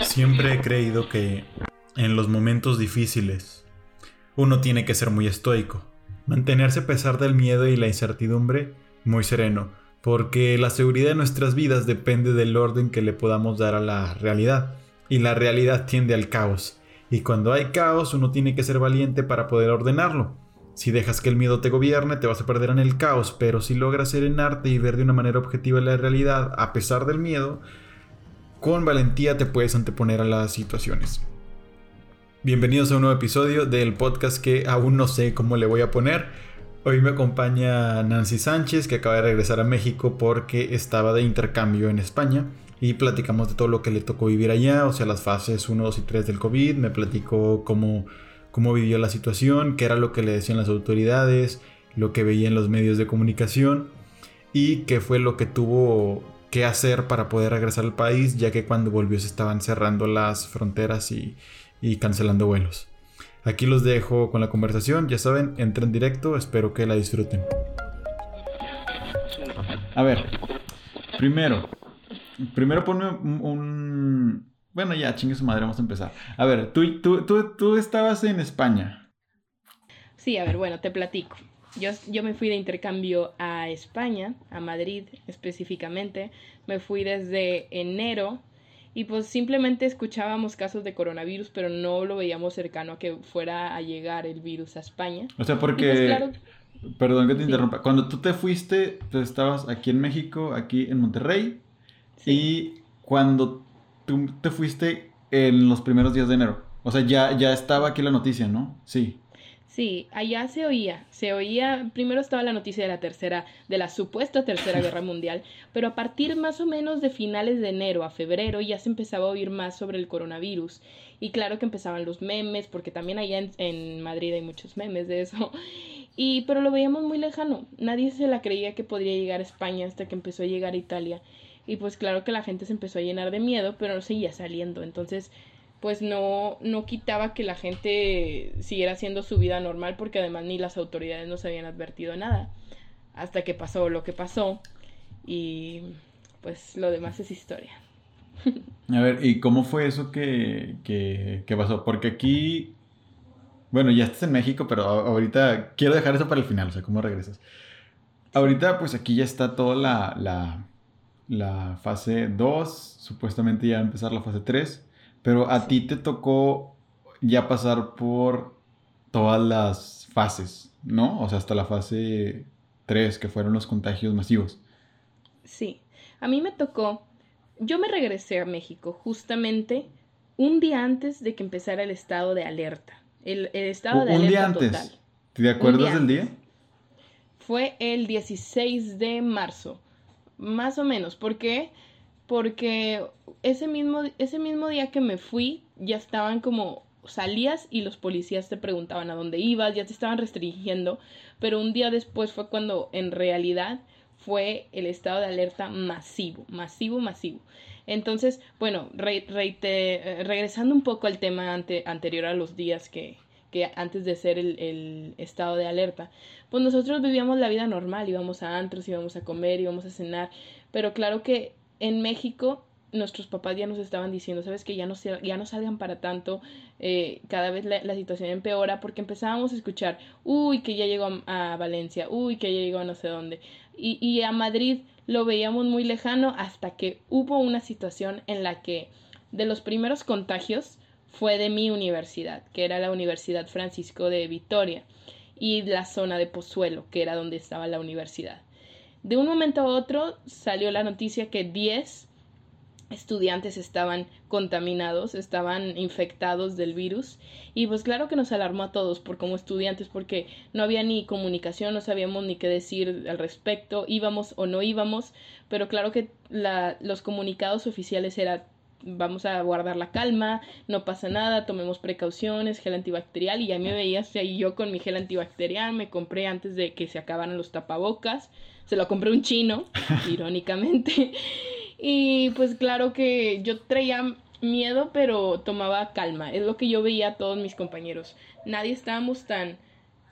Siempre he creído que en los momentos difíciles uno tiene que ser muy estoico, mantenerse a pesar del miedo y la incertidumbre muy sereno, porque la seguridad de nuestras vidas depende del orden que le podamos dar a la realidad, y la realidad tiende al caos, y cuando hay caos uno tiene que ser valiente para poder ordenarlo. Si dejas que el miedo te gobierne, te vas a perder en el caos, pero si logras serenarte y ver de una manera objetiva la realidad a pesar del miedo, con valentía te puedes anteponer a las situaciones. Bienvenidos a un nuevo episodio del podcast que aún no sé cómo le voy a poner. Hoy me acompaña Nancy Sánchez, que acaba de regresar a México porque estaba de intercambio en España. Y platicamos de todo lo que le tocó vivir allá, o sea, las fases 1, 2 y 3 del COVID. Me platicó cómo cómo vivió la situación, qué era lo que le decían las autoridades, lo que veía en los medios de comunicación y qué fue lo que tuvo que hacer para poder regresar al país, ya que cuando volvió se estaban cerrando las fronteras y, cancelando vuelos. Aquí los dejo con la conversación, ya saben, entren directo, espero que la disfruten. A ver, primero, primero ponme un, bueno, ya, chingue su madre, vamos a empezar. A ver, tú, tú, tú, tú estabas en España. Sí, a ver, bueno, te platico. Yo, yo me fui de intercambio a España, a Madrid específicamente. Me fui desde enero y pues simplemente escuchábamos casos de coronavirus, pero no lo veíamos cercano a que fuera a llegar el virus a España. O sea, porque... Pues, perdón que te interrumpa. Cuando tú te fuiste, tú estabas aquí en México, aquí en Monterrey. Y cuando tú te fuiste en los primeros días de enero. O sea, ya, ya estaba aquí la noticia, ¿no? Sí. Sí, allá se oía, se oía, primero estaba la noticia de la tercera, de la supuesta tercera guerra mundial, pero a partir más o menos de finales de enero a febrero ya se empezaba a oír más sobre el coronavirus. Y claro que empezaban los memes, porque también allá en, en Madrid hay muchos memes de eso. Y, pero lo veíamos muy lejano, nadie se la creía que podría llegar a España hasta que empezó a llegar a Italia. Y pues claro que la gente se empezó a llenar de miedo, pero no seguía saliendo. Entonces, pues no, no quitaba que la gente siguiera haciendo su vida normal porque además ni las autoridades nos habían advertido nada. Hasta que pasó lo que pasó. Y pues lo demás es historia. A ver, ¿y cómo fue eso que, que, que pasó? Porque aquí, bueno, ya estás en México, pero ahorita quiero dejar eso para el final, o sea, ¿cómo regresas? Ahorita, pues aquí ya está toda la, la la fase 2, supuestamente ya va a empezar la fase 3, pero a ti te tocó ya pasar por todas las fases, ¿no? O sea, hasta la fase 3, que fueron los contagios masivos. Sí, a mí me tocó, yo me regresé a México justamente un día antes de que empezara el estado de alerta. El, estado de un día antes. ¿Te acuerdas del día? Fue el 16 de marzo más o menos. ¿Por qué? Porque ese mismo, ese mismo día que me fui, ya estaban como salías y los policías te preguntaban a dónde ibas, ya te estaban restringiendo, pero un día después fue cuando en realidad fue el estado de alerta masivo, masivo, masivo. Entonces, bueno, eh, regresando un poco al tema anterior a los días que, que antes de ser el, estado de alerta, pues nosotros vivíamos la vida normal, íbamos a antros, íbamos a comer, íbamos a cenar, pero claro que en México nuestros papás ya nos estaban diciendo, sabes que ya no, ya no salgan para tanto, eh, cada vez la, situación empeora porque empezábamos a escuchar, uy, que ya llegó a, Valencia, uy, que ya llegó a no sé dónde, y, y a Madrid lo veíamos muy lejano hasta que hubo una situación en la que de los primeros contagios, fue de mi universidad, que era la Universidad Francisco de Vitoria, y la zona de Pozuelo, que era donde estaba la universidad. De un momento a otro salió la noticia que 10 estudiantes estaban contaminados, estaban infectados del virus y pues claro que nos alarmó a todos por como estudiantes porque no había ni comunicación, no sabíamos ni qué decir al respecto, íbamos o no íbamos, pero claro que los comunicados oficiales eran vamos a guardar la calma, no pasa nada, tomemos precauciones, gel antibacterial y ya me veías ahí yo con mi gel antibacterial, me compré antes de que se acabaran los tapabocas, se lo compré un chino, irónicamente, y pues claro que yo traía miedo pero tomaba calma, es lo que yo veía a todos mis compañeros, nadie estábamos tan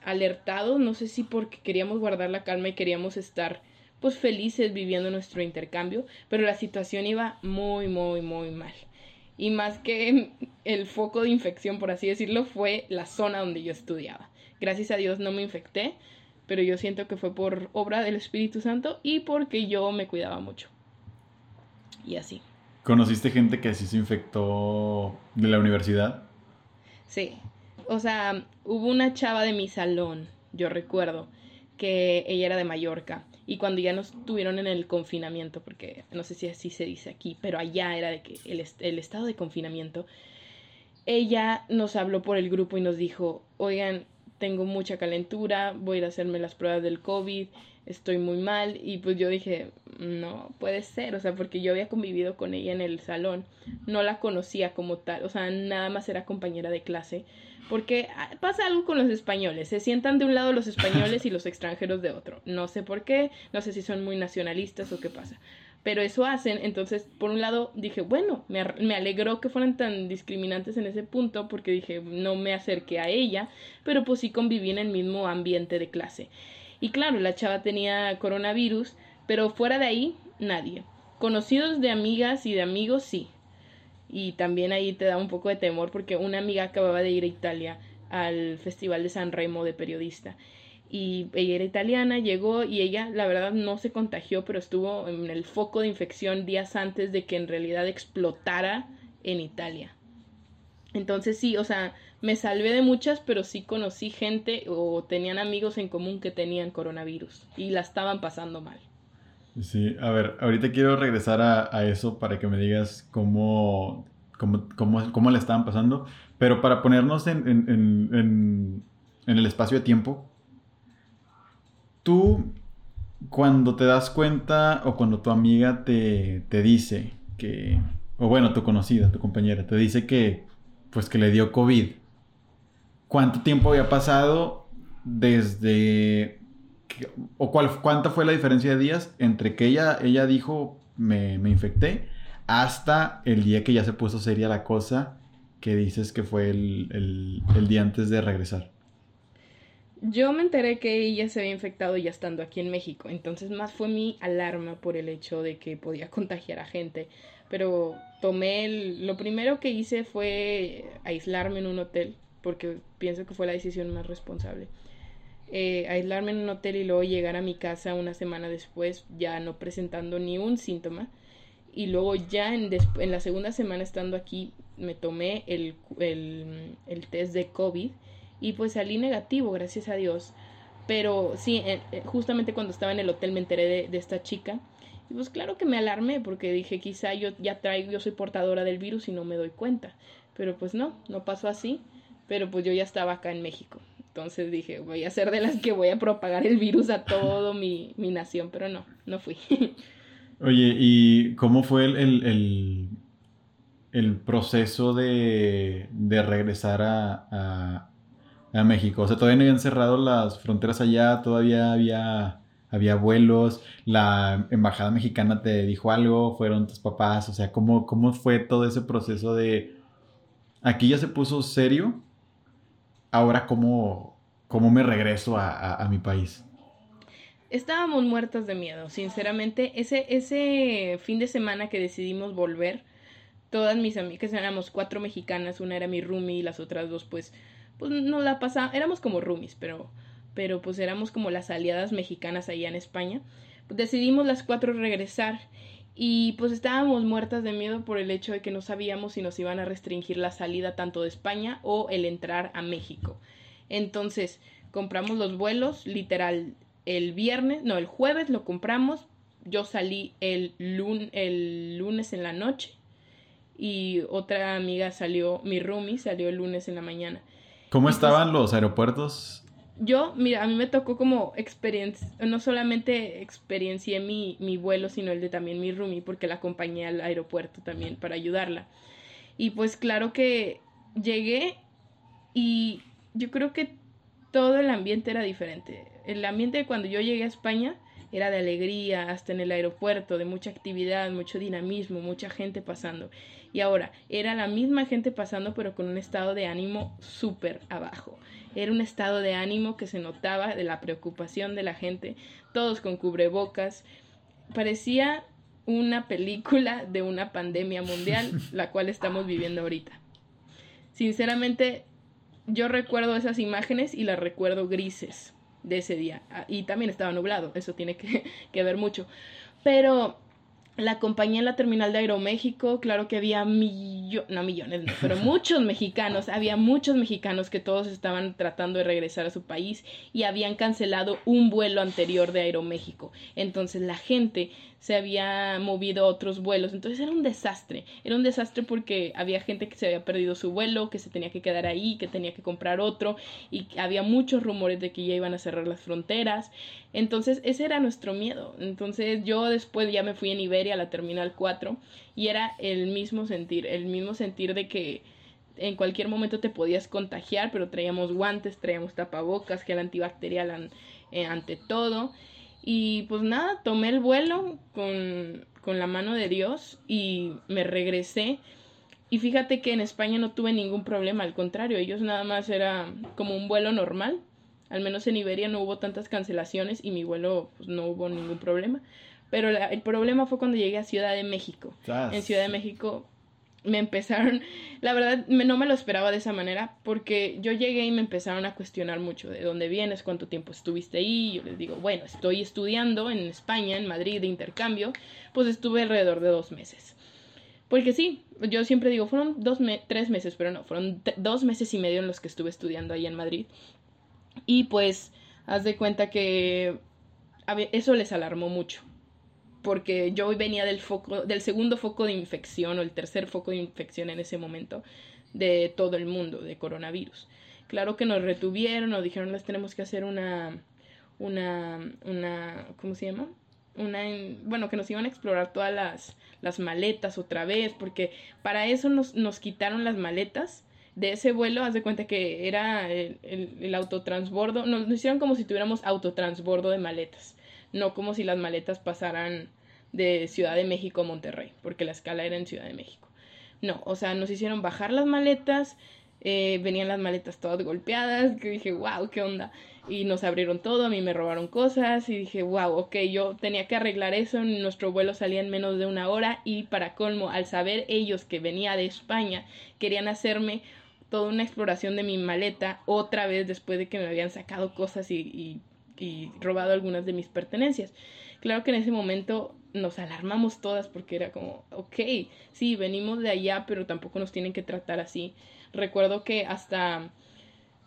alertados, no sé si porque queríamos guardar la calma y queríamos estar pues felices viviendo nuestro intercambio, pero la situación iba muy, muy, muy mal. Y más que el foco de infección, por así decirlo, fue la zona donde yo estudiaba. Gracias a Dios no me infecté, pero yo siento que fue por obra del Espíritu Santo y porque yo me cuidaba mucho. Y así. ¿Conociste gente que así se infectó de la universidad? Sí. O sea, hubo una chava de mi salón, yo recuerdo, que ella era de Mallorca. Y cuando ya nos tuvieron en el confinamiento, porque no sé si así se dice aquí, pero allá era de que el, el estado de confinamiento, ella nos habló por el grupo y nos dijo, oigan, tengo mucha calentura, voy a ir a hacerme las pruebas del COVID, estoy muy mal y pues yo dije, no puede ser, o sea, porque yo había convivido con ella en el salón, no la conocía como tal, o sea, nada más era compañera de clase, porque ah, pasa algo con los españoles, se sientan de un lado los españoles y los extranjeros de otro, no sé por qué, no sé si son muy nacionalistas o qué pasa, pero eso hacen, entonces por un lado dije, bueno, me, me, alegró que fueran tan discriminantes en ese punto porque dije, no me acerqué a ella, pero pues sí conviví en el mismo ambiente de clase. Y claro, la chava tenía coronavirus, pero fuera de ahí, nadie. Conocidos de amigas y de amigos, sí. Y también ahí te da un poco de temor porque una amiga acababa de ir a Italia al Festival de San Remo de periodista. Y ella era italiana, llegó y ella, la verdad, no se contagió, pero estuvo en el foco de infección días antes de que en realidad explotara en Italia. Entonces sí, o sea, me salvé de muchas, pero sí conocí gente o tenían amigos en común que tenían coronavirus y la estaban pasando mal. Sí, a ver, ahorita quiero regresar a, eso para que me digas cómo, cómo, cómo, cómo le estaban pasando, pero para ponernos en, en, en el espacio de tiempo, tú cuando te das cuenta o cuando tu amiga te, te dice que, o bueno, tu conocida, tu compañera, te dice que pues que le dio COVID. ¿Cuánto tiempo había pasado desde... o cuál, cuánta fue la diferencia de días entre que ella, ella dijo me, infecté hasta el día que ya se puso seria la cosa que dices que fue el, el día antes de regresar? Yo me enteré que ella se había infectado ya estando aquí en México, entonces más fue mi alarma por el hecho de que podía contagiar a gente pero tomé el, lo primero que hice fue aislarme en un hotel, porque pienso que fue la decisión más responsable. Eh, aislarme en un hotel y luego llegar a mi casa una semana después ya no presentando ni un síntoma. Y luego ya en, la segunda semana estando aquí me tomé el, el, test de COVID y pues salí negativo, gracias a Dios. Pero sí, eh, justamente cuando estaba en el hotel me enteré de, de esta chica y pues claro que me alarmé porque dije, quizá yo ya traigo, yo soy portadora del virus y no me doy cuenta. Pero pues no, no pasó así. Pero pues yo ya estaba acá en México. Entonces dije, voy a ser de las que voy a propagar el virus a todo mi, mi nación. Pero no, no fui. Oye, ¿y cómo fue el, el, el, proceso de, de regresar a, a, a México? O sea, todavía no habían cerrado las fronteras allá, todavía había había vuelos, la embajada mexicana te dijo algo, fueron tus papás, o sea, ¿cómo, cómo fue todo ese proceso de, aquí ya se puso serio, ahora cómo, cómo me regreso a, mi país? Estábamos muertas de miedo, sinceramente, ese, ese fin de semana que decidimos volver, todas mis amigas, éramos cuatro mexicanas, una era mi roomie y las otras dos pues, pues no la pasamos, éramos como roomies, pero pero pues éramos como las aliadas mexicanas allá en España. Decidimos las cuatro regresar y pues estábamos muertas de miedo por el hecho de que no sabíamos si nos iban a restringir la salida tanto de España o el entrar a México. Entonces compramos los vuelos, literal, el viernes, no, el jueves lo compramos. Yo salí el, el lunes en la noche y otra amiga salió, mi roomie salió el lunes en la mañana. ¿Cómo estaban los aeropuertos yo, mira, a mí me tocó como experiencia, no solamente experiencié mi, mi vuelo, sino el de también mi roomie, porque la acompañé al aeropuerto también para ayudarla. Y pues claro que llegué y yo creo que todo el ambiente era diferente. El ambiente de cuando yo llegué a España era de alegría, hasta en el aeropuerto, de mucha actividad, mucho dinamismo, mucha gente pasando. Y ahora era la misma gente pasando, pero con un estado de ánimo súper abajo. Era un estado de ánimo que se notaba de la preocupación de la gente, todos con cubrebocas. Parecía una película de una pandemia mundial, la cual estamos viviendo ahorita. Sinceramente, yo recuerdo esas imágenes y las recuerdo grises de ese día. Ah, y también estaba nublado, eso tiene que, que ver mucho. Pero la compañía en la terminal de Aeroméxico, claro que había millones, no millones, pero muchos mexicanos, había muchos mexicanos que todos estaban tratando de regresar a su país y habían cancelado un vuelo anterior de Aeroméxico. Entonces la gente se había movido a otros vuelos, entonces era un desastre, era un desastre porque había gente que se había perdido su vuelo, que se tenía que quedar ahí, que tenía que comprar otro y había muchos rumores de que ya iban a cerrar las fronteras. Entonces ese era nuestro miedo. Entonces yo después ya me fui en Iberia a la Terminal 4 y era el mismo sentir, el mismo sentir de que en cualquier momento te podías contagiar, pero traíamos guantes, traíamos tapabocas, gel antibacterial eh, ante todo y pues nada, tomé el vuelo con, con la mano de Dios y me regresé. Y fíjate que en España no tuve ningún problema, al contrario, ellos nada más era como un vuelo normal. Al menos en Iberia no hubo tantas cancelaciones y mi vuelo pues, no hubo ningún problema. Pero el problema fue cuando llegué a Ciudad de México. En Ciudad de México me empezaron, la verdad no me lo esperaba de esa manera porque yo llegué y me empezaron a cuestionar mucho de dónde vienes, cuánto tiempo estuviste ahí, yo les digo, bueno, estoy estudiando en España, en Madrid de intercambio, pues estuve alrededor de dos meses. Porque sí, yo siempre digo, fueron dos tres meses, pero no, fueron dos meses y medio en los que estuve estudiando ahí en Madrid. Y pues, haz de cuenta que eso les alarmó mucho porque yo venía del foco, del segundo foco de infección o el tercer foco de infección en ese momento de todo el mundo de coronavirus. Claro que nos retuvieron, nos dijeron les tenemos que hacer una, una, una, ¿cómo se llama? Una, bueno, que nos iban a explorar todas las, las maletas otra vez, porque para eso nos, nos quitaron las maletas de ese vuelo, haz de cuenta que era el, el, el autotransbordo, nos, nos hicieron como si tuviéramos autotransbordo de maletas no como si las maletas pasaran de Ciudad de México a Monterrey, porque la escala era en Ciudad de México. No, o sea, nos hicieron bajar las maletas, eh, venían las maletas todas golpeadas, que dije, wow, qué onda. Y nos abrieron todo, a mí me robaron cosas y dije, wow, ok, yo tenía que arreglar eso, nuestro vuelo salía en menos de una hora y para colmo, al saber ellos que venía de España, querían hacerme toda una exploración de mi maleta otra vez después de que me habían sacado cosas y y robado algunas de mis pertenencias. Claro que en ese momento nos alarmamos todas porque era como, ok, sí, venimos de allá, pero tampoco nos tienen que tratar así. Recuerdo que hasta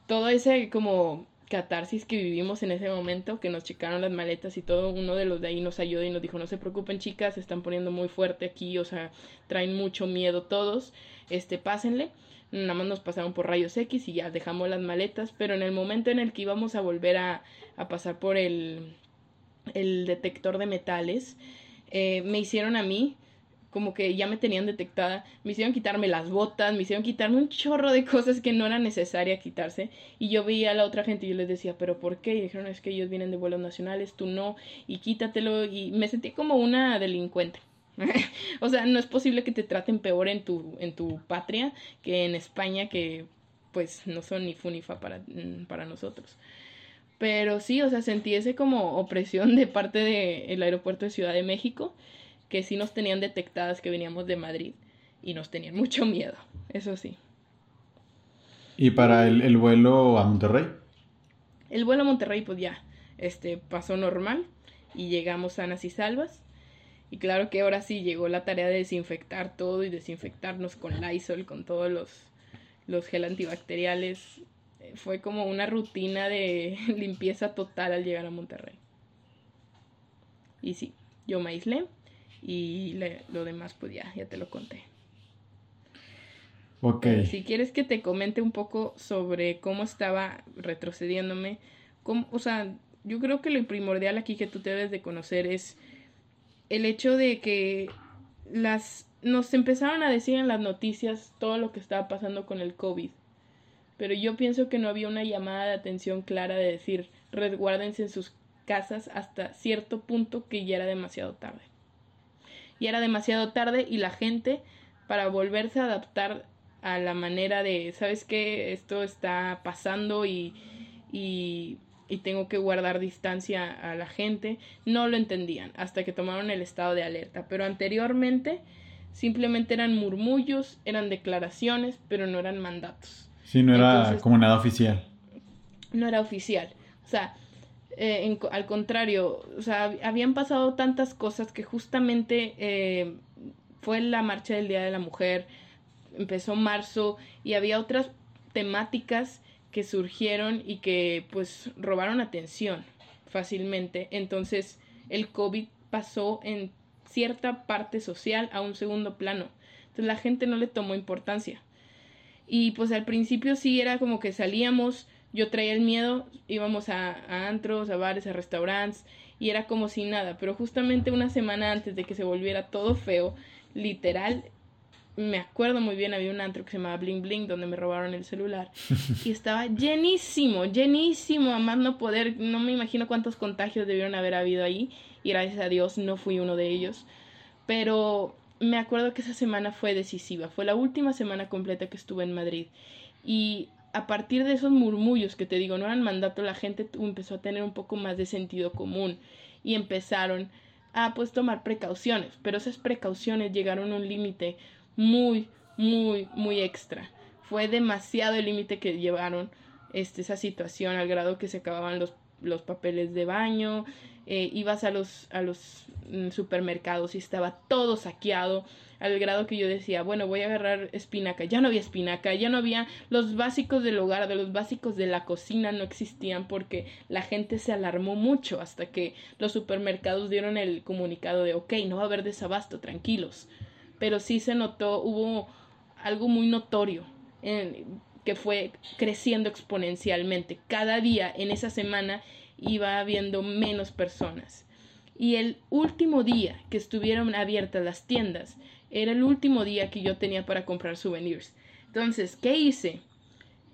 todo ese como catarsis que vivimos en ese momento, que nos checaron las maletas y todo, uno de los de ahí nos ayudó y nos dijo, no se preocupen chicas, se están poniendo muy fuerte aquí, o sea, traen mucho miedo todos, este, pásenle nada más nos pasaron por rayos X y ya dejamos las maletas, pero en el momento en el que íbamos a volver a, a pasar por el, el detector de metales, eh, me hicieron a mí como que ya me tenían detectada, me hicieron quitarme las botas, me hicieron quitarme un chorro de cosas que no era necesaria quitarse. Y yo veía a la otra gente y yo les decía, ¿pero por qué? Y dijeron, es que ellos vienen de vuelos nacionales, tú no, y quítatelo. Y me sentí como una delincuente. o sea, no es posible que te traten peor en tu, en tu patria que en España, que pues no son ni funifa para, mm, para nosotros. Pero sí, o sea, sentí ese como opresión de parte del aeropuerto de Ciudad de México, que sí nos tenían detectadas que veníamos de Madrid y nos tenían mucho miedo, eso sí. ¿Y para el, el vuelo a Monterrey? El vuelo a Monterrey, pues ya, este, pasó normal y llegamos sanas y salvas. Y claro que ahora sí llegó la tarea de desinfectar todo y desinfectarnos con Lysol, con todos los, los gel antibacteriales. Fue como una rutina de limpieza total al llegar a Monterrey. Y sí, yo me aislé y lo demás pues ya, ya te lo conté. Ok. si quieres que te comente un poco sobre cómo estaba retrocediéndome, o sea, yo creo que lo primordial aquí que tú debes de conocer es el hecho de que las nos empezaron a decir en las noticias todo lo que estaba pasando con el COVID. Pero yo pienso que no había una llamada de atención clara de decir resguárdense en sus casas hasta cierto punto que ya era demasiado tarde. Y era demasiado tarde y la gente para volverse a adaptar a la manera de, ¿sabes qué? Esto está pasando y, y, y tengo que guardar distancia a la gente. No lo entendían hasta que tomaron el estado de alerta. Pero anteriormente simplemente eran murmullos, eran declaraciones, pero no eran mandatos. Sí, no era como nada oficial. No era oficial. O sea, eh, al contrario, o sea, habían pasado tantas cosas que justamente eh, fue la marcha del Día de la Mujer, empezó marzo y había otras temáticas que surgieron y que pues robaron atención fácilmente. Entonces el COVID pasó en cierta parte social a un segundo plano. Entonces la gente no le tomó importancia. Y pues al principio sí era como que salíamos, yo traía el miedo, íbamos a, a antros, a bares, a restaurantes, y era como si nada. Pero justamente una semana antes de que se volviera todo feo, literal, me acuerdo muy bien, había un antro que se llamaba Bling Bling donde me robaron el celular y estaba llenísimo, llenísimo, a más no poder, no me imagino cuántos contagios debieron haber habido ahí y gracias a Dios no fui uno de ellos, pero me acuerdo que esa semana fue decisiva, fue la última semana completa que estuve en Madrid y a partir de esos murmullos que te digo, no eran mandato, la gente empezó a tener un poco más de sentido común y empezaron a pues tomar precauciones, pero esas precauciones llegaron a un límite muy, muy, muy extra. Fue demasiado el límite que llevaron este, esa situación al grado que se acababan los, los papeles de baño, eh, ibas a los, a los supermercados y estaba todo saqueado, al grado que yo decía, bueno, voy a agarrar espinaca. Ya no había espinaca, ya no había los básicos del hogar, de los básicos de la cocina no existían porque la gente se alarmó mucho hasta que los supermercados dieron el comunicado de, ok, no va a haber desabasto, tranquilos pero sí se notó, hubo algo muy notorio que fue creciendo exponencialmente. Cada día en esa semana iba habiendo menos personas. Y el último día que estuvieron abiertas las tiendas era el último día que yo tenía para comprar souvenirs. Entonces, ¿qué hice?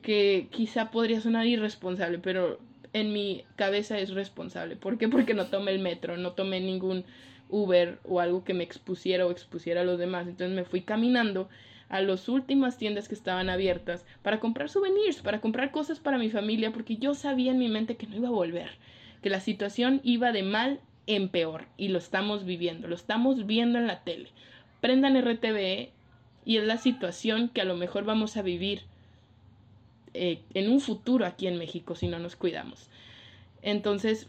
Que quizá podría sonar irresponsable, pero en mi cabeza es responsable. ¿Por qué? Porque no tomé el metro, no tomé ningún Uber o algo que me expusiera o expusiera a los demás. Entonces me fui caminando a las últimas tiendas que estaban abiertas para comprar souvenirs, para comprar cosas para mi familia, porque yo sabía en mi mente que no iba a volver, que la situación iba de mal en peor y lo estamos viviendo, lo estamos viendo en la tele. Prendan RTVE y es la situación que a lo mejor vamos a vivir eh, en un futuro aquí en México si no nos cuidamos. Entonces,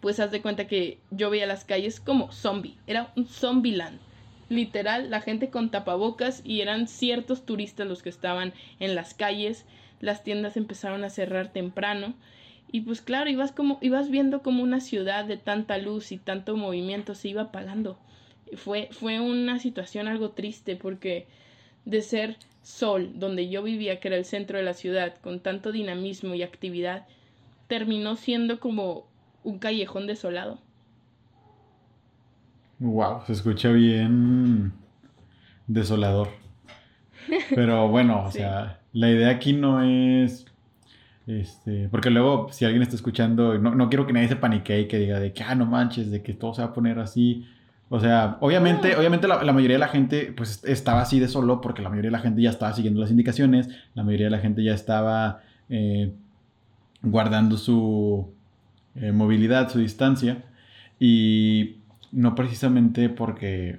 pues haz de cuenta que yo veía las calles como zombie, era un zombie land. Literal, la gente con tapabocas y eran ciertos turistas los que estaban en las calles, las tiendas empezaron a cerrar temprano y pues claro, ibas como ibas viendo como una ciudad de tanta luz y tanto movimiento se iba apagando. Fue fue una situación algo triste porque de ser Sol, donde yo vivía, que era el centro de la ciudad, con tanto dinamismo y actividad, terminó siendo como un callejón desolado. Wow, se escucha bien desolador. Pero bueno, o sea, la idea aquí no es. Este, porque luego, si alguien está escuchando, no, no quiero que nadie se panique y que diga de que, ah, no manches, de que todo se va a poner así. O sea, obviamente, obviamente la, mayoría de la gente pues estaba así de solo porque la mayoría de la gente ya estaba siguiendo las indicaciones, la mayoría de la gente ya estaba eh, guardando su, eh, movilidad, su distancia, y no precisamente porque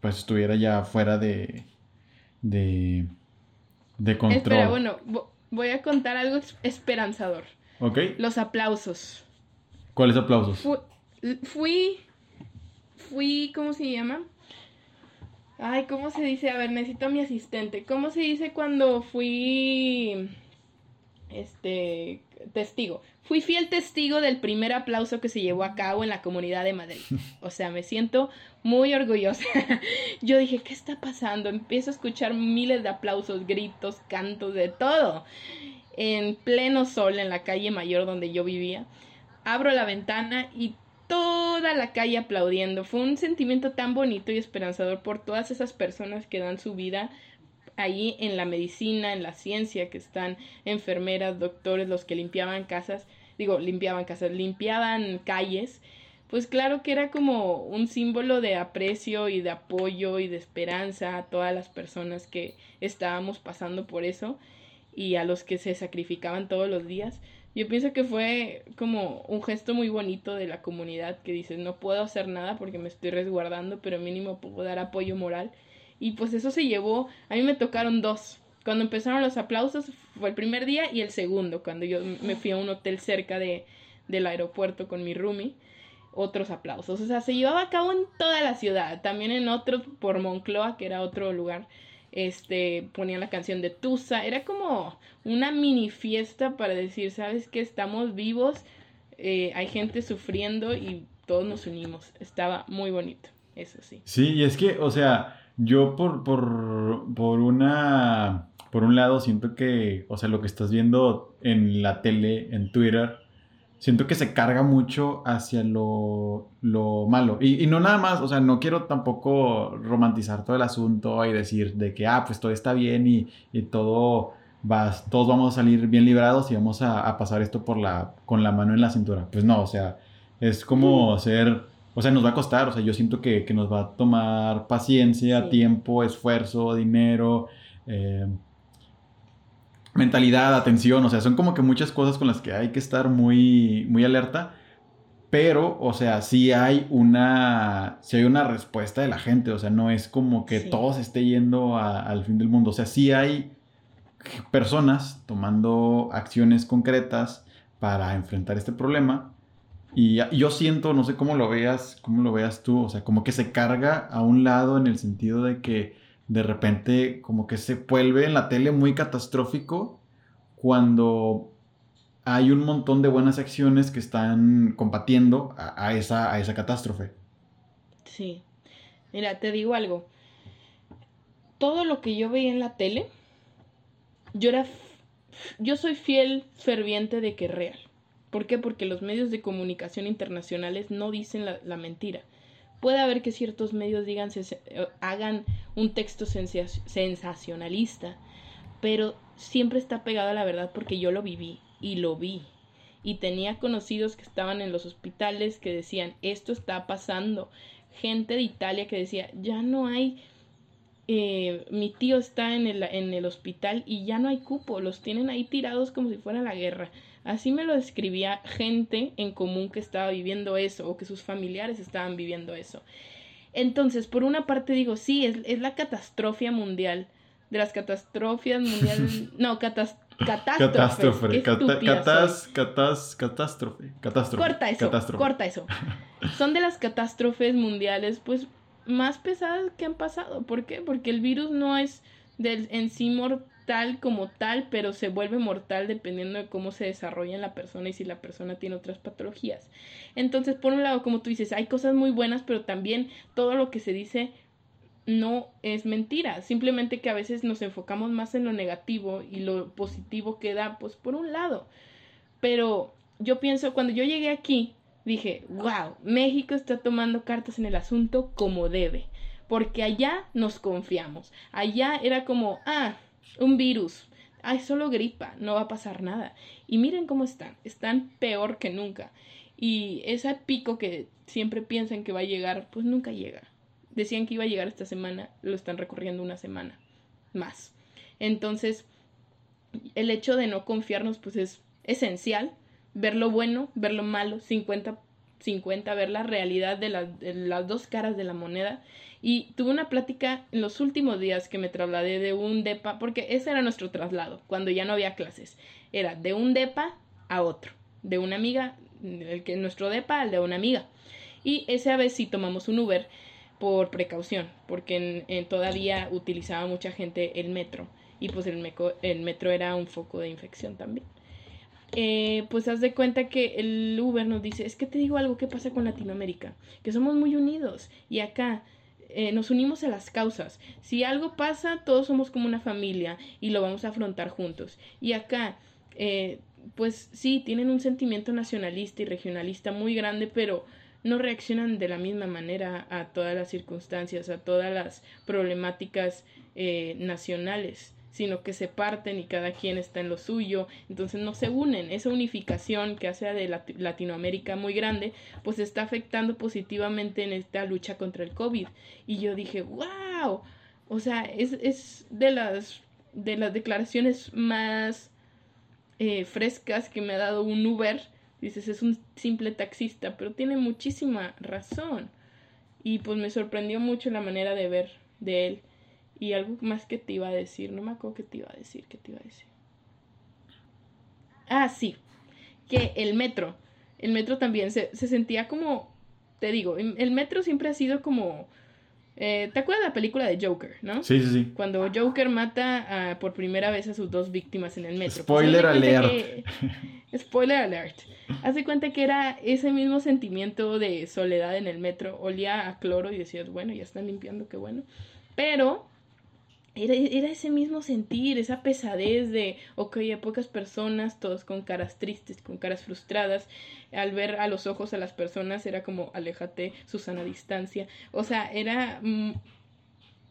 pues estuviera ya fuera de, de, de control. Espera, bueno, voy a contar algo esperanzador. Ok. Los aplausos. ¿Cuáles aplausos? fui, fui, ¿cómo se llama? Ay, ¿cómo se dice? A ver, necesito a mi asistente. ¿Cómo se dice cuando fui, este, testigo? Fui fiel testigo del primer aplauso que se llevó a cabo en la comunidad de Madrid. O sea, me siento muy orgullosa. Yo dije, ¿qué está pasando? Empiezo a escuchar miles de aplausos, gritos, cantos, de todo. En pleno sol en la calle mayor donde yo vivía. Abro la ventana y toda la calle aplaudiendo. Fue un sentimiento tan bonito y esperanzador por todas esas personas que dan su vida ahí en la medicina, en la ciencia, que están enfermeras, doctores, los que limpiaban casas, digo, limpiaban casas, limpiaban calles, pues claro que era como un símbolo de aprecio y de apoyo y de esperanza a todas las personas que estábamos pasando por eso y a los que se sacrificaban todos los días. Yo pienso que fue como un gesto muy bonito de la comunidad que dices, no puedo hacer nada porque me estoy resguardando, pero mínimo puedo dar apoyo moral. Y pues eso se llevó, a mí me tocaron dos. Cuando empezaron los aplausos fue el primer día y el segundo, cuando yo me fui a un hotel cerca de, del aeropuerto con mi roomie, otros aplausos. O sea, se llevaba a cabo en toda la ciudad, también en otro por Moncloa, que era otro lugar este, ponían la canción de Tusa, era como una mini fiesta para decir, sabes que estamos vivos, eh, hay gente sufriendo y todos nos unimos, estaba muy bonito, eso sí. Sí, y es que, o sea, yo por, por, por una, por un lado siento que, o sea, lo que estás viendo en la tele, en Twitter, siento que se carga mucho hacia lo, lo malo. Y, y, no nada más, o sea, no quiero tampoco romantizar todo el asunto y decir de que, ah, pues todo está bien y, y todo va, todos vamos a salir bien librados y vamos a, a, pasar esto por la, con la mano en la cintura. Pues no, o sea, es como hacer, o sea, nos va a costar, o sea, yo siento que, que nos va a tomar paciencia, sí. tiempo, esfuerzo, dinero. Eh, mentalidad, atención, o sea, son como que muchas cosas con las que hay que estar muy, muy alerta. Pero, o sea, sí hay una, sí hay una respuesta de la gente, o sea, no es como que sí. todo se esté yendo a, al fin del mundo, o sea, sí hay personas tomando acciones concretas para enfrentar este problema. Y yo siento, no sé cómo lo veas, cómo lo veas tú, o sea, como que se carga a un lado en el sentido de que de repente como que se vuelve en la tele muy catastrófico cuando hay un montón de buenas acciones que están combatiendo a, esa, a esa catástrofe. Sí. Mira, te digo algo. Todo lo que yo veía en la tele, yo era... Yo soy fiel ferviente de que real. ¿Por qué? Porque los medios de comunicación internacionales no dicen la mentira. Puede haber que ciertos medios digan, se, hagan un texto sensacionalista, pero siempre está pegado a la verdad porque yo lo viví y lo vi. Y tenía conocidos que estaban en los hospitales que decían, esto está pasando. Gente de Italia que decía, ya no hay, eh, mi tío está en el hospital y ya no hay cupo, los tienen ahí tirados como si fuera la guerra. Así me lo describía gente en común que estaba viviendo eso o que sus familiares estaban viviendo eso. Entonces, por una parte digo, sí, es, es la catástrofe mundial. De las catastrofias mundiales. No, catas, catástrofe. Catástrofe. Cata, catas, catas, catástrofe. Catástrofe. Corta eso. Catástrofe. Corta eso. Son de las catástrofes mundiales, pues, más pesadas que han pasado. ¿Por qué? Porque el virus no es del en sí mortal como tal, pero se vuelve mortal dependiendo de cómo se desarrolla en la persona y si la persona tiene otras patologías. Entonces, por un lado, como tú dices, hay cosas muy buenas, pero también todo lo que se dice no es mentira, simplemente que a veces nos enfocamos más en lo negativo y lo positivo queda pues por un lado. Pero yo pienso, cuando yo llegué aquí, dije, wow, México está tomando cartas en el asunto como debe, porque allá nos confiamos, allá era como, ah, un virus, ay, solo gripa, no va a pasar nada. Y miren cómo están, están peor que nunca. Y ese pico que siempre piensan que va a llegar, pues nunca llega decían que iba a llegar esta semana, lo están recorriendo una semana más. Entonces, el hecho de no confiarnos, pues es esencial, ver lo bueno, ver lo malo, 50 50, ver la realidad de, de, las dos caras de la moneda. Y tuve una plática en los últimos días que me trasladé de un DEPA, porque ese era nuestro traslado, cuando ya no había clases. Era de un DEPA a otro, de una amiga, el que nuestro DEPA al de una amiga. Y esa vez sí tomamos un Uber por precaución, porque en todavía utilizaba mucha gente el metro y pues el, meco, el metro era un foco de infección también. Eh, pues haz de cuenta que el Uber nos dice, es que te digo algo que pasa con Latinoamérica, que somos muy unidos y acá eh, nos unimos a las causas. Si algo pasa, todos somos como una familia y lo vamos a afrontar juntos. Y acá, eh, pues sí, tienen un sentimiento nacionalista y regionalista muy grande, pero no reaccionan de la misma manera a todas las circunstancias, a todas las problemáticas eh, nacionales. Sino que se parten y cada quien está en lo suyo, entonces no se unen. Esa unificación que hace de Latinoamérica muy grande, pues está afectando positivamente en esta lucha contra el COVID. Y yo dije, wow, o sea, es, es de, las, de las declaraciones más eh, frescas que me ha dado un Uber. Dices, es un simple taxista, pero tiene muchísima razón. Y pues me sorprendió mucho la manera de ver de él. Y algo más que te iba a decir, no me acuerdo qué te iba a decir, qué te iba a decir. Ah, sí, que el metro, el metro también se, se sentía como, te digo, el metro siempre ha sido como eh, ¿Te acuerdas de la película de Joker, no? Sí, sí, sí. Cuando Joker mata por primera vez a sus dos víctimas en el metro. Pues, Spoiler alert. Spoiler alert. Hace cuenta que era ese mismo sentimiento de soledad en el metro. Olía a cloro y decías, bueno, ya están limpiando, qué bueno. Pero era, ese mismo sentir, esa pesadez de, ok, hay pocas personas, todos con caras tristes, con caras frustradas. Al ver a los ojos a las personas era como, aléjate, Susana distancia. O sea, era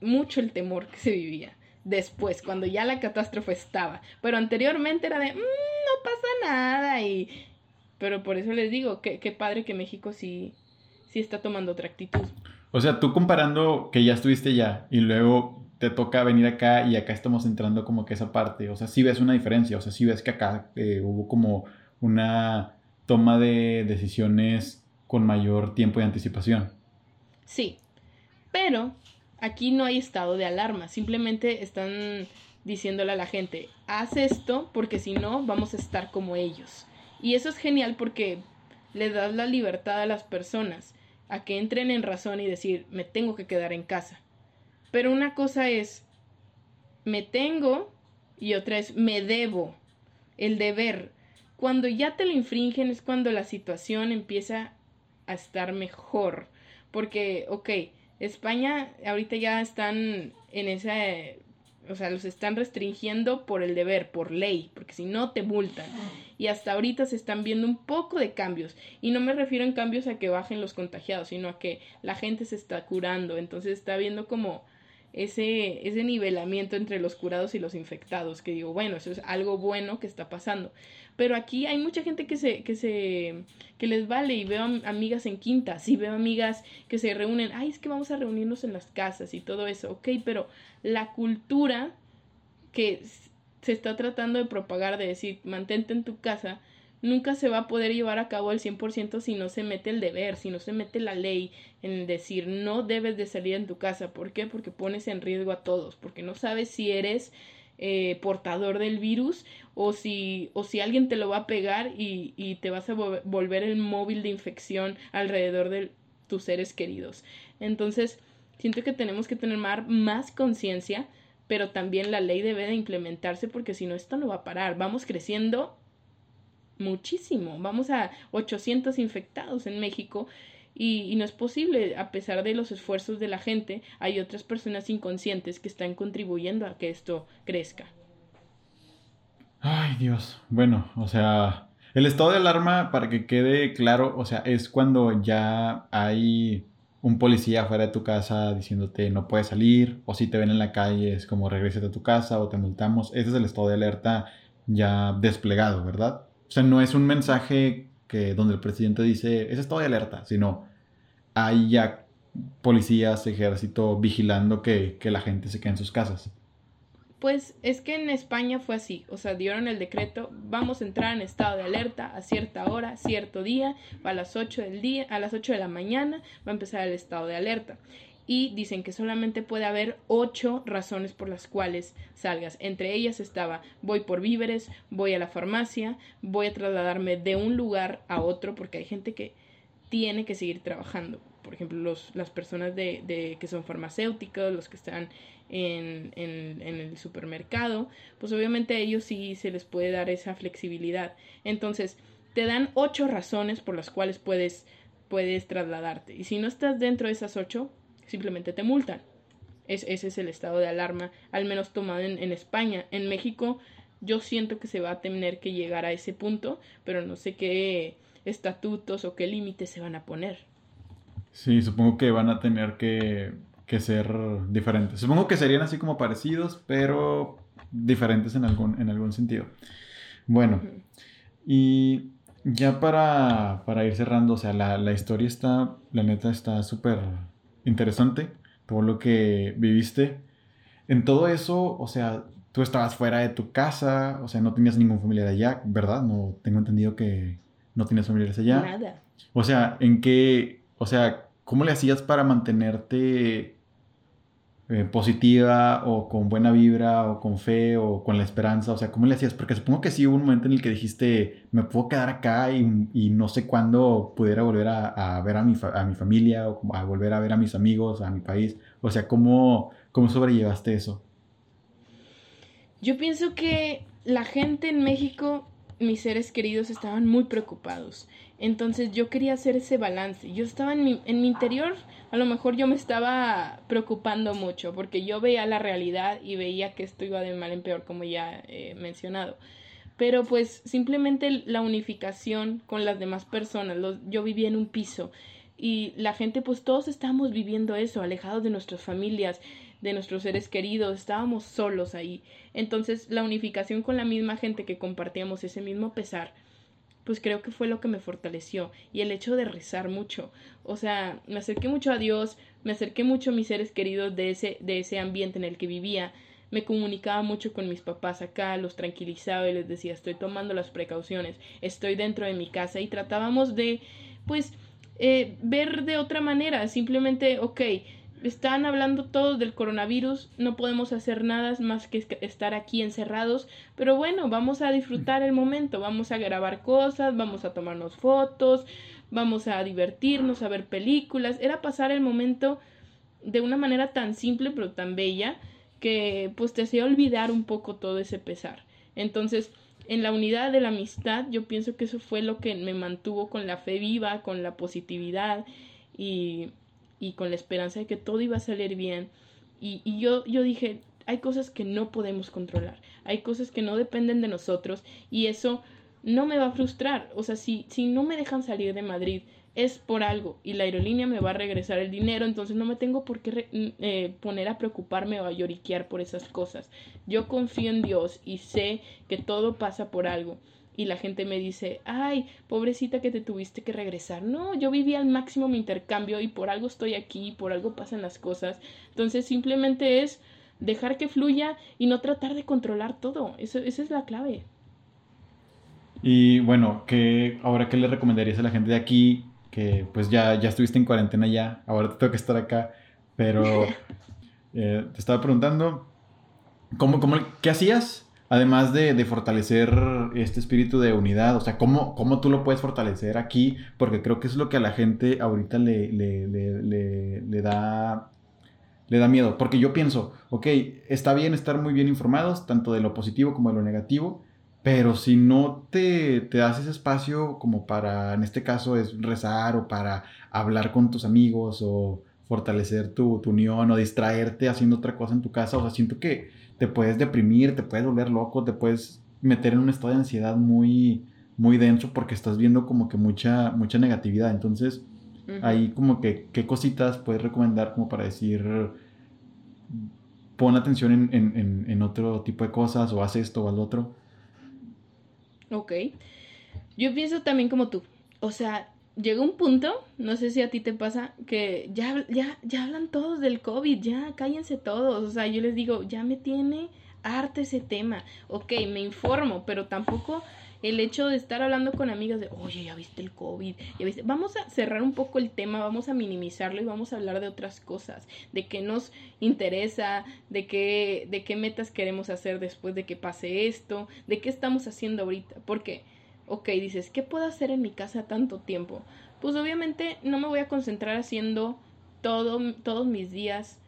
mucho el temor que se vivía después, cuando ya la catástrofe estaba. Pero anteriormente era de, mm, no pasa nada. Y... Pero por eso les digo, qué, qué padre que México sí, sí está tomando otra actitud. O sea, tú comparando que ya estuviste ya y luego te toca venir acá y acá estamos entrando como que esa parte. O sea, sí ves una diferencia, o sea, sí ves que acá eh, hubo como una toma de decisiones con mayor tiempo de anticipación. Sí, pero aquí no hay estado de alarma, simplemente están diciéndole a la gente, haz esto porque si no vamos a estar como ellos. Y eso es genial porque le das la libertad a las personas a que entren en razón y decir, me tengo que quedar en casa. Pero una cosa es, me tengo y otra es, me debo. El deber. Cuando ya te lo infringen es cuando la situación empieza a estar mejor. Porque, ok, España ahorita ya están en esa o sea, los están restringiendo por el deber, por ley, porque si no te multan. Y hasta ahorita se están viendo un poco de cambios. Y no me refiero en cambios a que bajen los contagiados, sino a que la gente se está curando. Entonces está viendo como ese, ese nivelamiento entre los curados y los infectados, que digo, bueno, eso es algo bueno que está pasando. Pero aquí hay mucha gente que se, que se, que les vale y veo amigas en quintas y veo amigas que se reúnen, ay, es que vamos a reunirnos en las casas y todo eso, ok, pero la cultura que se está tratando de propagar, de decir, mantente en tu casa, nunca se va a poder llevar a cabo al 100% si no se mete el deber, si no se mete la ley en decir no debes de salir en tu casa. ¿Por qué? Porque pones en riesgo a todos, porque no sabes si eres eh, portador del virus o si, o si alguien te lo va a pegar y, y te vas a volver el móvil de infección alrededor de tus seres queridos. Entonces, siento que tenemos que tener más conciencia, pero también la ley debe de implementarse porque si no, esto no va a parar. Vamos creciendo muchísimo. Vamos a 800 infectados en México y, no es posible, a pesar de los esfuerzos de la gente, hay otras personas inconscientes que están contribuyendo a que esto crezca. Ay, Dios. Bueno, o sea, el estado de alarma, para que quede claro, o sea, es cuando ya hay un policía afuera de tu casa diciéndote no puedes salir, o si te ven en la calle es como regresate a tu casa o te multamos. Ese es el estado de alerta ya desplegado, ¿verdad? Sea, no es un mensaje que donde el presidente dice, es estado de alerta, sino hay ya policías, ejército vigilando que, que la gente se quede en sus casas. Pues es que en España fue así, o sea, dieron el decreto, vamos a entrar en estado de alerta a cierta hora, cierto día, a las 8 del día, a las 8 de la mañana va a empezar el estado de alerta y dicen que solamente puede haber ocho razones por las cuales salgas. Entre ellas estaba voy por víveres, voy a la farmacia, voy a trasladarme de un lugar a otro porque hay gente que tiene que seguir trabajando. Por ejemplo, los, las personas de, de, que son farmacéuticos, los que están en, en, en el supermercado, pues obviamente a ellos sí se les puede dar esa flexibilidad. Entonces, te dan ocho razones por las cuales puedes, puedes trasladarte. Y si no estás dentro de esas ocho, simplemente te multan. Es, ese es el estado de alarma, al menos tomado en, en España. En México yo siento que se va a tener que llegar a ese punto, pero no sé qué estatutos o qué límites se van a poner. Sí, supongo que van a tener que, que ser diferentes. Supongo que serían así como parecidos, pero diferentes en algún, en algún sentido. Bueno, y ya para, para, ir cerrando, o sea, la, la historia está, la neta está súper interesante, todo lo que viviste. En todo eso, o sea, tú estabas fuera de tu casa, o sea, no tenías ningún familiar allá, ¿verdad? No tengo entendido que no tienes familiares allá. Nada. O sea, ¿en qué, o sea, cómo le hacías para mantenerte eh, positiva o con buena vibra o con fe o con la esperanza? O sea, ¿cómo le hacías? Porque supongo que sí hubo un momento en el que dijiste, me puedo quedar acá y, no sé cuándo pudiera volver a, ver a mi, a mi, familia o a volver a ver a mis amigos, a mi país. O sea, ¿cómo, cómo sobrellevaste eso? Yo pienso que la gente en México, mis seres queridos, estaban muy preocupados. Entonces yo quería hacer ese balance. Yo estaba en mi, en mi interior, a lo mejor yo me estaba preocupando mucho porque yo veía la realidad y veía que esto iba de mal en peor, como ya he mencionado. Pero pues simplemente la unificación con las demás personas. Yo vivía en un piso y la gente pues todos estábamos viviendo eso, alejados de nuestras familias, de nuestros seres queridos, estábamos solos ahí. Entonces la unificación con la misma gente que compartíamos ese mismo pesar pues creo que fue lo que me fortaleció y el hecho de rezar mucho. O sea, me acerqué mucho a Dios, me acerqué mucho a mis seres queridos de ese, de ese ambiente en el que vivía, me comunicaba mucho con mis papás acá, los tranquilizaba y les decía estoy tomando las precauciones, estoy dentro de mi casa y tratábamos de, pues, eh, ver de otra manera, simplemente, ok, están hablando todos del coronavirus, no podemos hacer nada más que estar aquí encerrados, pero bueno, vamos a disfrutar el momento, vamos a grabar cosas, vamos a tomarnos fotos, vamos a divertirnos, a ver películas, era pasar el momento de una manera tan simple pero tan bella que pues te hacía olvidar un poco todo ese pesar. Entonces, en la unidad de la amistad, yo pienso que eso fue lo que me mantuvo con la fe viva, con la positividad y y con la esperanza de que todo iba a salir bien. Y, y yo, yo dije, hay cosas que no podemos controlar, hay cosas que no dependen de nosotros y eso no me va a frustrar. O sea, si, si no me dejan salir de Madrid es por algo y la aerolínea me va a regresar el dinero, entonces no me tengo por qué eh, poner a preocuparme o a lloriquear por esas cosas. Yo confío en Dios y sé que todo pasa por algo y la gente me dice, ay, pobrecita que te tuviste que regresar. No, yo viví al máximo mi intercambio y por algo estoy aquí, por algo pasan las cosas. Entonces simplemente es dejar que fluya y no tratar de controlar todo. Eso, esa es la clave. Y bueno, que ahora qué le recomendarías a la gente de aquí que pues ya, ya estuviste en cuarentena ya, ahora te tengo que estar acá, pero eh, te estaba preguntando, ¿cómo, cómo, ¿qué hacías Además de, fortalecer este espíritu de unidad, o sea, ¿cómo, ¿cómo, tú lo puedes fortalecer aquí? Porque creo que es lo que a la gente ahorita le, le, da, le da miedo. Porque yo pienso, ok, está bien estar muy bien informados, tanto de lo positivo como de lo negativo, pero si no te, te das ese espacio como para, en este caso, es rezar o para hablar con tus amigos o fortalecer tu, tu unión o distraerte haciendo otra cosa en tu casa, o sea, siento que te puedes deprimir, te puedes volver loco, te puedes meter en un estado de ansiedad muy, muy denso porque estás viendo como que mucha, mucha negatividad. Entonces, ahí como que, ¿qué cositas puedes recomendar como para decir, pon atención en, en, en, otro tipo de cosas o haz esto o al otro? Ok. Yo pienso también como tú. O sea, llega un punto, no sé si a ti te pasa, que ya, ya, ya hablan todos del COVID, ya cállense todos. O sea, yo les digo, ya me tiene harta ese tema. Ok, me informo, pero tampoco el hecho de estar hablando con amigas de, oye, ya viste el COVID, ya viste. Vamos a cerrar un poco el tema, vamos a minimizarlo y vamos a hablar de otras cosas, de qué nos interesa, de qué, de qué metas queremos hacer después de que pase esto, de qué estamos haciendo ahorita. Porque ok, dices, ¿qué puedo hacer en mi casa tanto tiempo? Pues obviamente no me voy a concentrar haciendo todo, todos mis días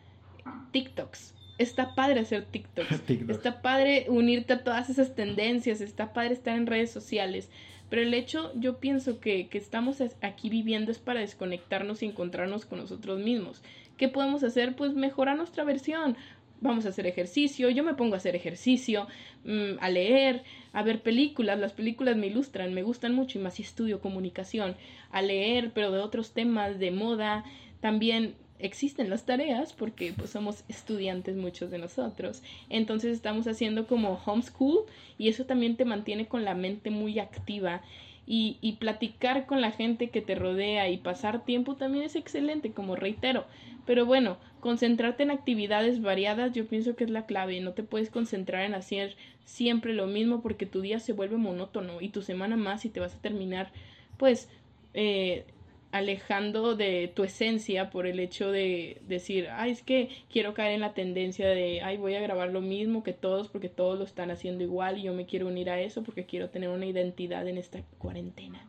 TikToks. Está padre hacer TikToks. Está padre unirte a todas esas tendencias. Está padre estar en redes sociales. Pero el hecho, yo pienso que, que estamos aquí viviendo es para desconectarnos y encontrarnos con nosotros mismos. ¿Qué podemos hacer? Pues mejorar nuestra versión vamos a hacer ejercicio, yo me pongo a hacer ejercicio, mm, a leer, a ver películas, las películas me ilustran, me gustan mucho y más si estudio comunicación, a leer, pero de otros temas, de moda, también existen las tareas porque pues somos estudiantes muchos de nosotros. Entonces estamos haciendo como homeschool y eso también te mantiene con la mente muy activa y, y platicar con la gente que te rodea y pasar tiempo también es excelente, como reitero. Pero bueno, concentrarte en actividades variadas yo pienso que es la clave. No te puedes concentrar en hacer siempre lo mismo porque tu día se vuelve monótono y tu semana más y te vas a terminar pues eh, alejando de tu esencia por el hecho de decir, ay, es que quiero caer en la tendencia de, ay, voy a grabar lo mismo que todos porque todos lo están haciendo igual y yo me quiero unir a eso porque quiero tener una identidad en esta cuarentena.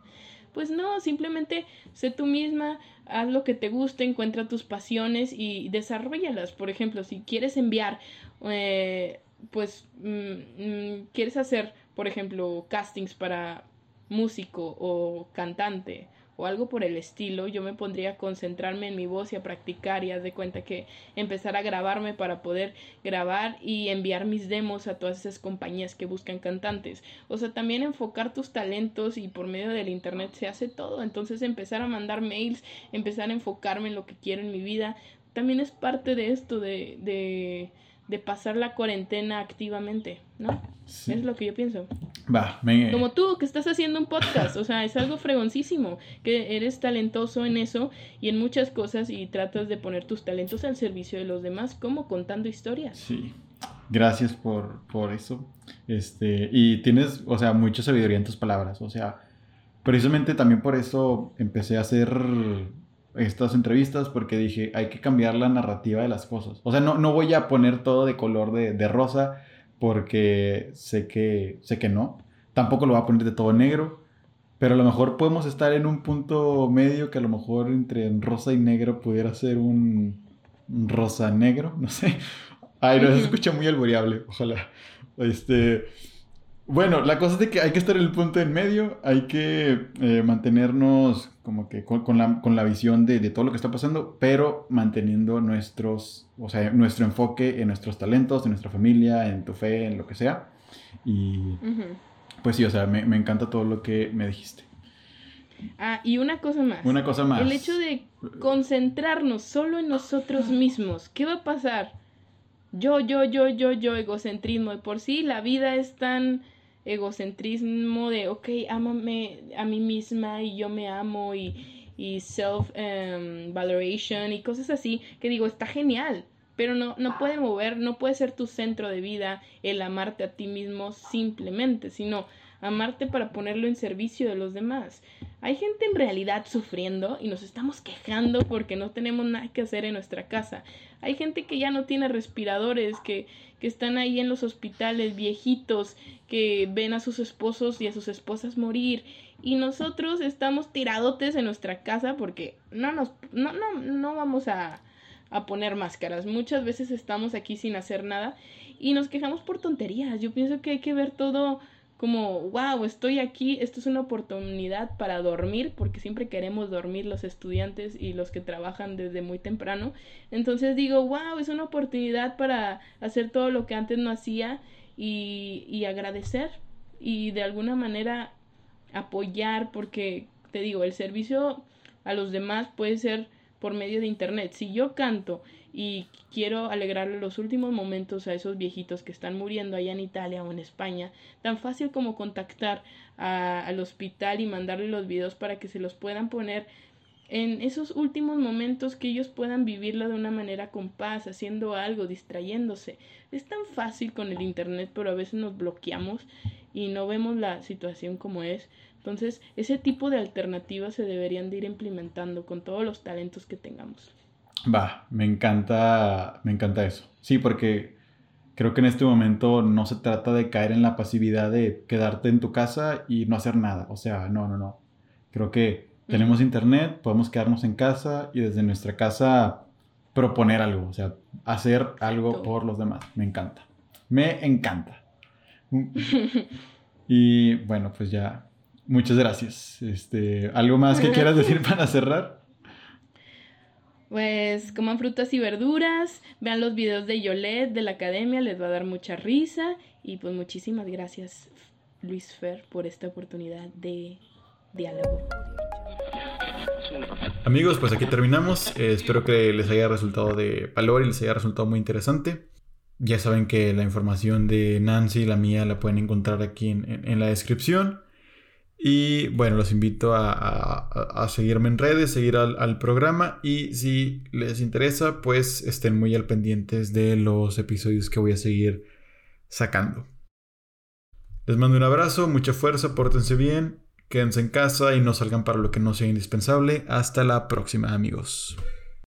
Pues no, simplemente sé tú misma, haz lo que te guste, encuentra tus pasiones y desarrollalas. Por ejemplo, si quieres enviar, eh, pues mm, mm, quieres hacer, por ejemplo, castings para músico o cantante o algo por el estilo, yo me pondría a concentrarme en mi voz y a practicar y haz de cuenta que empezar a grabarme para poder grabar y enviar mis demos a todas esas compañías que buscan cantantes. O sea, también enfocar tus talentos y por medio del internet se hace todo. Entonces empezar a mandar mails, empezar a enfocarme en lo que quiero en mi vida, también es parte de esto de, de de pasar la cuarentena activamente, ¿no? Es lo que yo pienso. Va, Como tú, que estás haciendo un podcast, o sea, es algo fregoncísimo, que eres talentoso en eso y en muchas cosas y tratas de poner tus talentos al servicio de los demás, como contando historias. Sí, gracias por, por eso. Este, y tienes, o sea, mucha sabiduría en tus palabras, o sea, precisamente también por eso empecé a hacer estas entrevistas porque dije, hay que cambiar la narrativa de las cosas. O sea, no, no voy a poner todo de color de, rosa porque sé que, sé que no. Tampoco lo voy a poner de todo negro. Pero a lo mejor podemos estar en un punto medio que a lo mejor entre rosa y negro pudiera ser un, rosa negro, no sé. Ay, no, se escucha muy alboreable, ojalá. Este, bueno, la cosa es de que hay que estar en el punto en medio, hay que eh, mantenernos como que con, la, visión de, todo lo que está pasando, pero manteniendo nuestros, o sea, nuestro enfoque en nuestros talentos, en nuestra familia, en tu fe, en lo que sea. Y pues sí, o sea, me, me, encanta todo lo que me dijiste. Ah, y una cosa más. Una cosa más. El hecho de concentrarnos solo en nosotros mismos. ¿Qué va a pasar? Yo, yo, yo, yo, yo, egocentrismo. De por sí la vida es tan egocentrismo de, ok, ámame a mí misma y yo me amo y, y self-valoration em, y cosas así, que digo, está genial, pero no, no puede mover, no puede ser tu centro de vida el amarte a ti mismo simplemente, sino amarte para ponerlo en servicio de los demás. Hay gente en realidad sufriendo y nos estamos quejando porque no tenemos nada que hacer en nuestra casa. Hay gente que ya no tiene respiradores, que, que están ahí en los hospitales viejitos, que ven a sus esposos y a sus esposas morir. Y nosotros estamos tiradotes en nuestra casa porque no nos, no, no, no vamos a, a poner máscaras. Muchas veces estamos aquí sin hacer nada y nos quejamos por tonterías. Yo pienso que hay que ver todo como, wow, estoy aquí, esto es una oportunidad para dormir, porque siempre queremos dormir los estudiantes y los que trabajan desde muy temprano. Entonces digo, wow, es una oportunidad para hacer todo lo que antes no hacía y, y agradecer y de alguna manera apoyar, porque te digo, el servicio a los demás puede ser por medio de internet. Si yo canto y quiero alegrarle los últimos momentos a esos viejitos que están muriendo allá en Italia o en España, tan fácil como contactar al hospital y mandarle los videos para que se los puedan poner en esos últimos momentos que ellos puedan vivirlo de una manera con paz, haciendo algo, distrayéndose. Es tan fácil con el internet, pero a veces nos bloqueamos y no vemos la situación como es. Entonces, ese tipo de alternativas se deberían de ir implementando con todos los talentos que tengamos. Va, me encanta, me encanta eso. Sí, porque creo que en este momento no se trata de caer en la pasividad de quedarte en tu casa y no hacer nada. O sea, no, no, no. Creo que tenemos internet, podemos quedarnos en casa y desde nuestra casa proponer algo, o sea, hacer algo por los demás. Me encanta. Me encanta. y bueno, pues ya. Muchas gracias. Este, ¿Algo más que quieras decir para cerrar? Pues coman frutas y verduras, vean los videos de Yolet de la academia, les va a dar mucha risa. Y pues muchísimas gracias, Luis Fer, por esta oportunidad de diálogo. Amigos, pues aquí terminamos. Eh, espero que les haya resultado de valor y les haya resultado muy interesante. Ya saben que la información de Nancy y la mía la pueden encontrar aquí en, la descripción. Y bueno, los invito a, seguirme en redes, seguir al, al, programa y si les interesa, pues estén muy al pendientes de los episodios que voy a seguir sacando. Les mando un abrazo, mucha fuerza, pórtense bien Quédense en casa y no salgan para lo que no sea indispensable. Hasta la próxima amigos.